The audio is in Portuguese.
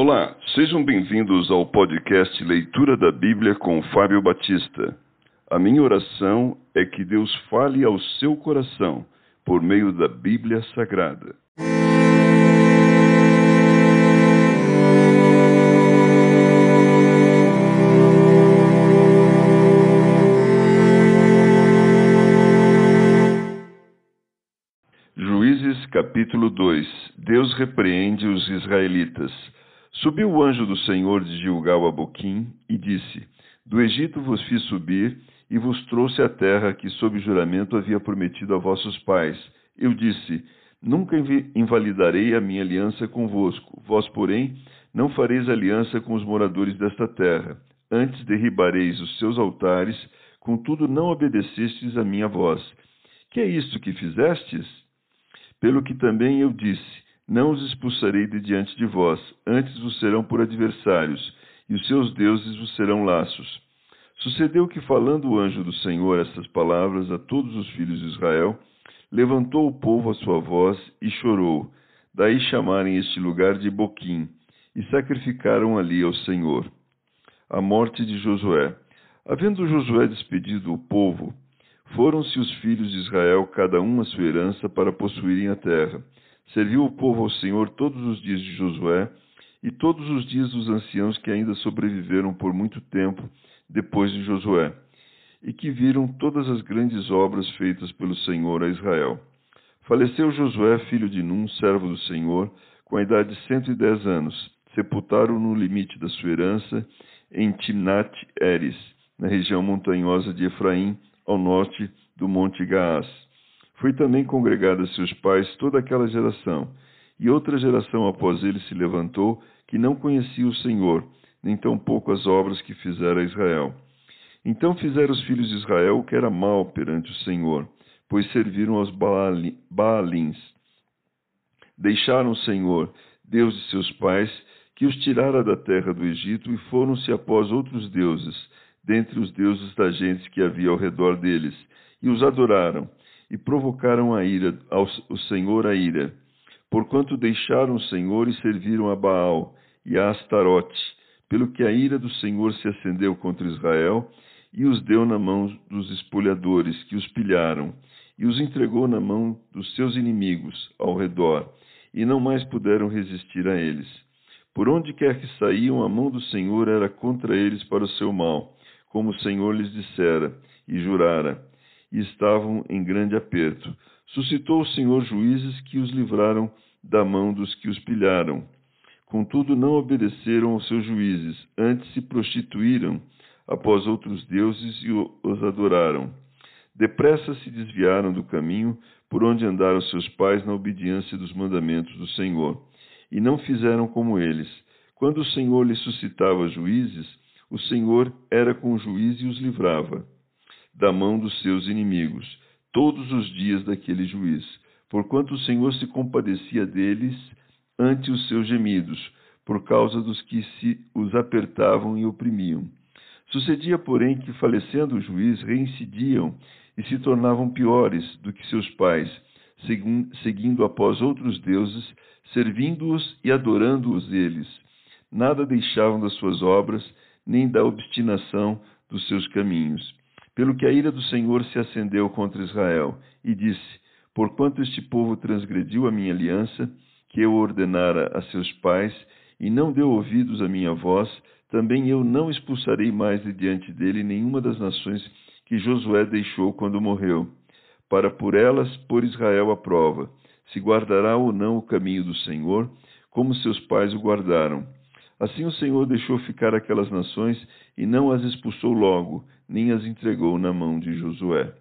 Olá, sejam bem-vindos ao podcast Leitura da Bíblia com Fábio Batista. A minha oração é que Deus fale ao seu coração por meio da Bíblia Sagrada. Juízes capítulo 2 Deus repreende os israelitas. Subiu o anjo do Senhor de Gilgal a Boquim e disse: Do Egito vos fiz subir e vos trouxe a terra que, sob juramento, havia prometido a vossos pais. Eu disse: Nunca invalidarei a minha aliança convosco. Vós, porém, não fareis aliança com os moradores desta terra. Antes derribareis os seus altares, contudo não obedecestes a minha voz. Que é isto que fizestes? Pelo que também eu disse: não os expulsarei de diante de vós, antes vos serão por adversários, e os seus deuses vos serão laços. Sucedeu que, falando o anjo do Senhor estas palavras a todos os filhos de Israel, levantou o povo a sua voz e chorou. Daí chamarem este lugar de Boquim, e sacrificaram ali ao Senhor. A morte de Josué. Havendo Josué despedido o povo, foram-se os filhos de Israel, cada um a sua herança, para possuírem a terra. Serviu o povo ao Senhor todos os dias de Josué e todos os dias dos anciãos que ainda sobreviveram por muito tempo depois de Josué, e que viram todas as grandes obras feitas pelo Senhor a Israel. Faleceu Josué, filho de Num, servo do Senhor, com a idade de cento e dez anos. Sepultaram no limite da sua herança, em Timnat Eres, na região montanhosa de Efraim, ao norte do Monte Gaás. Foi também congregada a seus pais toda aquela geração, e outra geração após ele se levantou, que não conhecia o Senhor, nem tampouco as obras que fizera Israel. Então fizeram os filhos de Israel o que era mal perante o Senhor, pois serviram aos Baalins. Deixaram o Senhor, Deus de seus pais, que os tirara da terra do Egito, e foram-se após outros deuses, dentre os deuses da gente que havia ao redor deles, e os adoraram e provocaram a ira ao o Senhor a ira, porquanto deixaram o Senhor e serviram a Baal e a Astarote, pelo que a ira do Senhor se acendeu contra Israel e os deu na mão dos espolhadores que os pilharam e os entregou na mão dos seus inimigos ao redor, e não mais puderam resistir a eles. Por onde quer que saíam, a mão do Senhor era contra eles para o seu mal, como o Senhor lhes dissera e jurara e estavam em grande aperto. Suscitou o Senhor juízes que os livraram da mão dos que os pilharam. Contudo, não obedeceram aos seus juízes, antes se prostituíram após outros deuses e os adoraram. Depressa se desviaram do caminho por onde andaram seus pais na obediência dos mandamentos do Senhor, e não fizeram como eles. Quando o Senhor lhes suscitava juízes, o Senhor era com o juiz e os livrava da mão dos seus inimigos, todos os dias daquele juiz, porquanto o Senhor se compadecia deles ante os seus gemidos, por causa dos que se os apertavam e oprimiam. Sucedia, porém, que, falecendo o juiz, reincidiam e se tornavam piores do que seus pais, seguindo após outros deuses, servindo-os e adorando-os eles. Nada deixavam das suas obras, nem da obstinação dos seus caminhos. Pelo que a ira do Senhor se acendeu contra Israel, e disse: Porquanto este povo transgrediu a minha aliança, que eu ordenara a seus pais, e não deu ouvidos à minha voz, também eu não expulsarei mais de diante dele nenhuma das nações que Josué deixou quando morreu, para por elas pôr Israel à prova, se guardará ou não o caminho do Senhor, como seus pais o guardaram. Assim o Senhor deixou ficar aquelas nações e não as expulsou logo, nem as entregou na mão de Josué.